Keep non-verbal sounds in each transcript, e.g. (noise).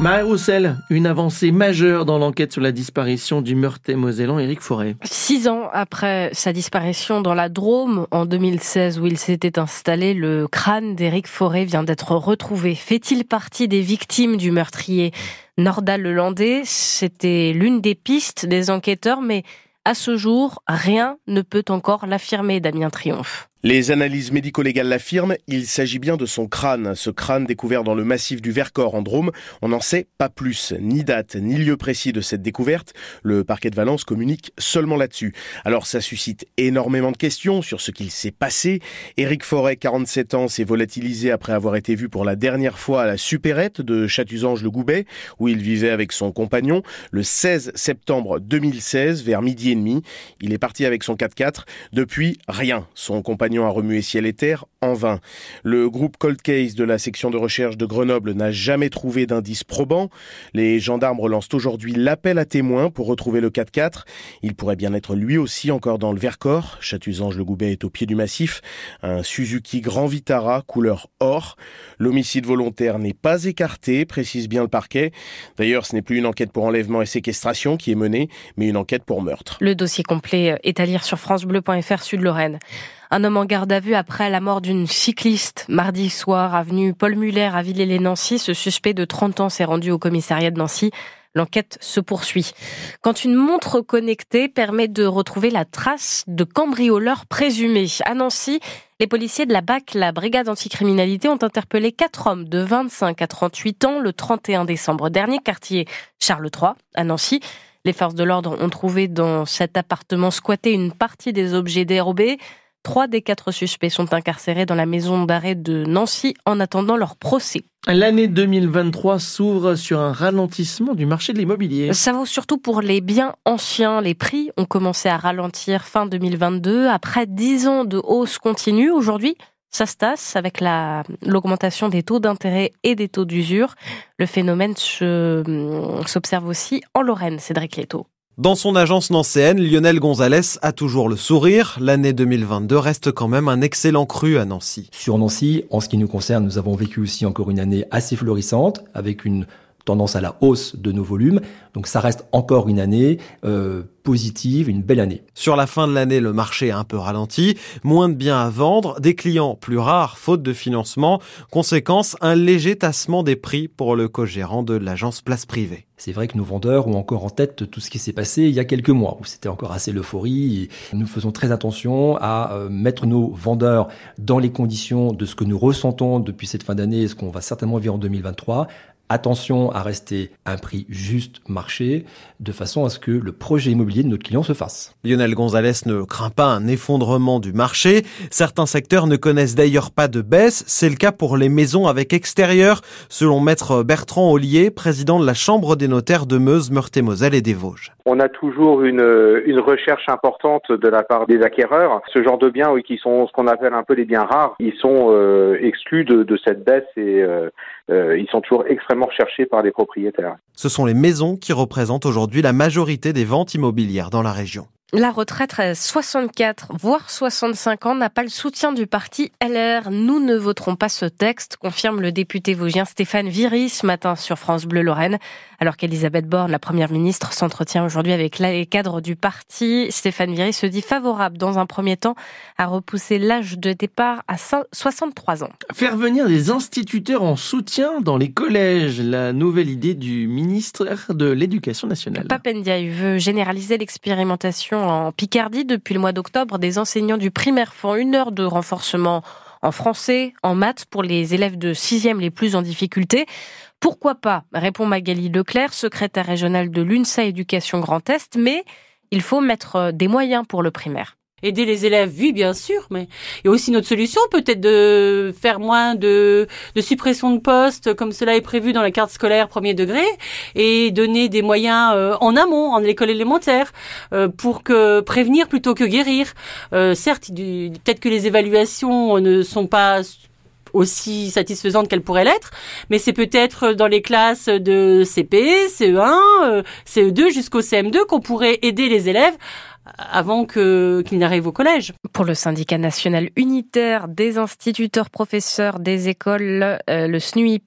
Marie Roussel, une avancée majeure dans l'enquête sur la disparition du Meurthe-et-Mosellan Éric Forêt. Six ans après sa disparition dans la Drôme en 2016 où il s'était installé, le crâne d'Éric Forêt vient d'être retrouvé. Fait-il partie des victimes du meurtrier Nordal Lelandais? C'était l'une des pistes des enquêteurs, mais à ce jour, rien ne peut encore l'affirmer, Damien Triomphe. Les analyses médico-légales l'affirment, il s'agit bien de son crâne. Ce crâne découvert dans le massif du Vercors en Drôme, on n'en sait pas plus, ni date, ni lieu précis de cette découverte. Le parquet de Valence communique seulement là-dessus. Alors ça suscite énormément de questions sur ce qu'il s'est passé. Éric Forêt, 47 ans, s'est volatilisé après avoir été vu pour la dernière fois à la supérette de Chatuzange-le-Goubet, où il vivait avec son compagnon, le 16 septembre 2016, vers midi et demi. Il est parti avec son 4x4. Depuis, rien. Son compagnon a remué ciel et terre en vain. Le groupe Cold Case de la section de recherche de Grenoble n'a jamais trouvé d'indice probant. Les gendarmes relancent aujourd'hui l'appel à témoins pour retrouver le 4x4. Il pourrait bien être lui aussi encore dans le Vercors. Chatuzange-le-Goubet est au pied du massif. Un Suzuki Grand Vitara couleur or. L'homicide volontaire n'est pas écarté, précise bien le parquet. D'ailleurs, ce n'est plus une enquête pour enlèvement et séquestration qui est menée, mais une enquête pour meurtre. Le dossier complet est à lire sur francebleu.fr Sud-Lorraine. Un homme en garde à vue après la mort d'une cycliste mardi soir, avenue Paul Muller à Villers-les-Nancy. Ce suspect de 30 ans s'est rendu au commissariat de Nancy. L'enquête se poursuit. Quand une montre connectée permet de retrouver la trace de cambrioleurs présumés. À Nancy, les policiers de la BAC, la brigade anticriminalité, ont interpellé quatre hommes de 25 à 38 ans le 31 décembre dernier, quartier Charles III, à Nancy. Les forces de l'ordre ont trouvé dans cet appartement squatté une partie des objets dérobés. Trois des quatre suspects sont incarcérés dans la maison d'arrêt de Nancy en attendant leur procès. L'année 2023 s'ouvre sur un ralentissement du marché de l'immobilier. Ça vaut surtout pour les biens anciens. Les prix ont commencé à ralentir fin 2022 après dix ans de hausse continue. Aujourd'hui, ça se tasse avec l'augmentation des taux d'intérêt et des taux d'usure. Le phénomène s'observe aussi en Lorraine, Cédric Leto. Dans son agence nancéenne, Lionel Gonzalez a toujours le sourire. L'année 2022 reste quand même un excellent cru à Nancy. Sur Nancy, en ce qui nous concerne, nous avons vécu aussi encore une année assez florissante avec une tendance à la hausse de nos volumes. Donc ça reste encore une année euh, positive, une belle année. Sur la fin de l'année, le marché a un peu ralenti, moins de biens à vendre, des clients plus rares, faute de financement. Conséquence, un léger tassement des prix pour le co-gérant de l'agence Place Privée. C'est vrai que nos vendeurs ont encore en tête tout ce qui s'est passé il y a quelques mois, où c'était encore assez l'euphorie. Nous faisons très attention à euh, mettre nos vendeurs dans les conditions de ce que nous ressentons depuis cette fin d'année et ce qu'on va certainement vivre en 2023, Attention à rester un prix juste marché, de façon à ce que le projet immobilier de notre client se fasse. Lionel Gonzalez ne craint pas un effondrement du marché. Certains secteurs ne connaissent d'ailleurs pas de baisse. C'est le cas pour les maisons avec extérieur, selon maître Bertrand Ollier, président de la Chambre des notaires de Meuse, Meurthe-et-Moselle et des Vosges. On a toujours une, une recherche importante de la part des acquéreurs. Ce genre de biens, oui, qui sont ce qu'on appelle un peu les biens rares, ils sont euh, exclus de, de, cette baisse et euh, euh, ils sont toujours extrêmement recherchés par les propriétaires. Ce sont les maisons qui représentent aujourd'hui la majorité des ventes immobilières dans la région. La retraite à 64, voire 65 ans, n'a pas le soutien du parti LR. Nous ne voterons pas ce texte, confirme le député vosgien Stéphane Viry ce matin sur France Bleu Lorraine. Alors qu'Elisabeth Borne, la première ministre, s'entretient aujourd'hui avec les cadres du parti, Stéphane Viry se dit favorable dans un premier temps à repousser l'âge de départ à 63 ans. Faire venir des instituteurs en soutien dans les collèges, la nouvelle idée du ministre de l'Éducation nationale. Papendiaï veut généraliser l'expérimentation en Picardie. Depuis le mois d'octobre, des enseignants du primaire font une heure de renforcement en français, en maths pour les élèves de sixième les plus en difficulté. Pourquoi pas répond Magali Leclerc, secrétaire régionale de l'UNSA Éducation Grand Est, mais il faut mettre des moyens pour le primaire. Aider les élèves, oui, bien sûr, mais il y a aussi une autre solution, peut-être de faire moins de, de suppression de postes, comme cela est prévu dans la carte scolaire premier degré, et donner des moyens euh, en amont, en l'école élémentaire, euh, pour que prévenir plutôt que guérir. Euh, certes, peut-être que les évaluations ne sont pas aussi satisfaisantes qu'elles pourraient l'être, mais c'est peut-être dans les classes de CP, CE1, CE2 jusqu'au CM2 qu'on pourrait aider les élèves avant que qu'il n'arrive au collège. Pour le syndicat national unitaire des instituteurs professeurs des écoles, euh, le SNUI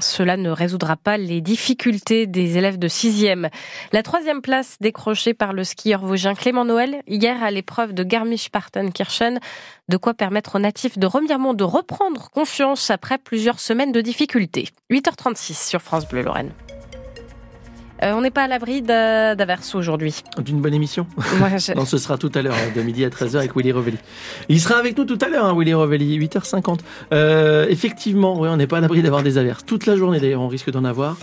cela ne résoudra pas les difficultés des élèves de sixième. La troisième place décrochée par le skieur vosgien Clément Noël hier à l'épreuve de Garmisch-Partenkirchen, de quoi permettre aux natifs de Remiremont de reprendre confiance après plusieurs semaines de difficultés. 8h36 sur France Bleu Lorraine. Euh, on n'est pas à l'abri d'averses aujourd'hui. D'une bonne émission (laughs) Non, ce sera tout à l'heure, hein, de midi à 13h avec Willy Revelli. Il sera avec nous tout à l'heure, hein, Willy Revelli, 8h50. Euh, effectivement, oui, on n'est pas à l'abri d'avoir des averses. Toute la journée d'ailleurs, on risque d'en avoir.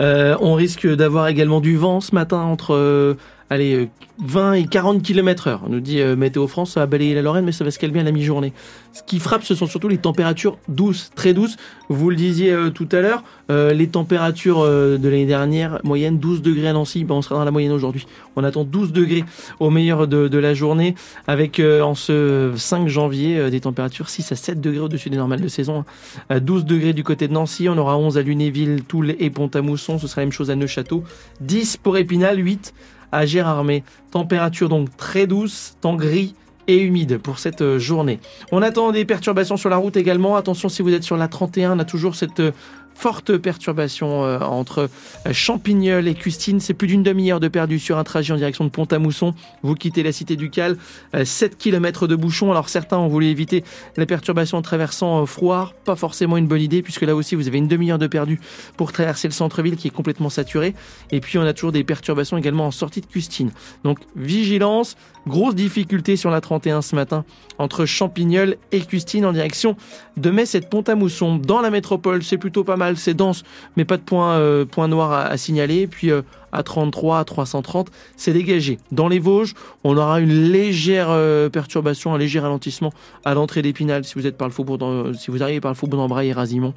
Euh, on risque d'avoir également du vent ce matin entre allez, 20 et 40 km heure. On nous dit euh, Météo France, ça va balayer la Lorraine, mais ça va se calmer à la mi-journée. Ce qui frappe, ce sont surtout les températures douces, très douces. Vous le disiez euh, tout à l'heure, euh, les températures de l'année dernière, moyenne 12 degrés à Nancy, ben, on sera dans la moyenne aujourd'hui. On attend 12 degrés au meilleur de, de la journée, avec en ce 5 janvier des températures 6 à 7 degrés au-dessus des normales de saison. 12 degrés du côté de Nancy, on aura 11 à Lunéville, Toul et Pont-à-Mousson, ce sera la même chose à Neuchâteau. 10 pour Épinal, 8 à Gérardmer. Température donc très douce, temps gris et humide pour cette euh, journée. On attend des perturbations sur la route également. Attention si vous êtes sur la 31, on a toujours cette euh, forte perturbation euh, entre euh, Champignol et Custine. C'est plus d'une demi-heure de perdu sur un trajet en direction de Pont-à-Mousson. Vous quittez la cité du Cal. 7 euh, km de bouchon. Alors certains ont voulu éviter la perturbation en traversant Froid. Pas forcément une bonne idée puisque là aussi vous avez une demi-heure de perdu pour traverser le centre-ville qui est complètement saturé. Et puis on a toujours des perturbations également en sortie de Custine. Donc vigilance. Grosse difficulté sur la 31 ce matin entre Champignol et Custine en direction de Metz et de Pont-à-Mousson. Dans la métropole, c'est plutôt pas mal, c'est dense, mais pas de point, euh, noir à, signaler. Puis euh, à 33, à 330, c'est dégagé. Dans les Vosges, on aura une légère euh, perturbation, un léger ralentissement à l'entrée d'Épinal si vous êtes par le faubourg, si vous arrivez par le faubourg d'Embraille et Razimont.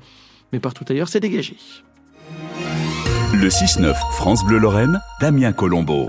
Mais partout ailleurs, c'est dégagé. Le 6-9 France Bleu Lorraine, Damien Colombo.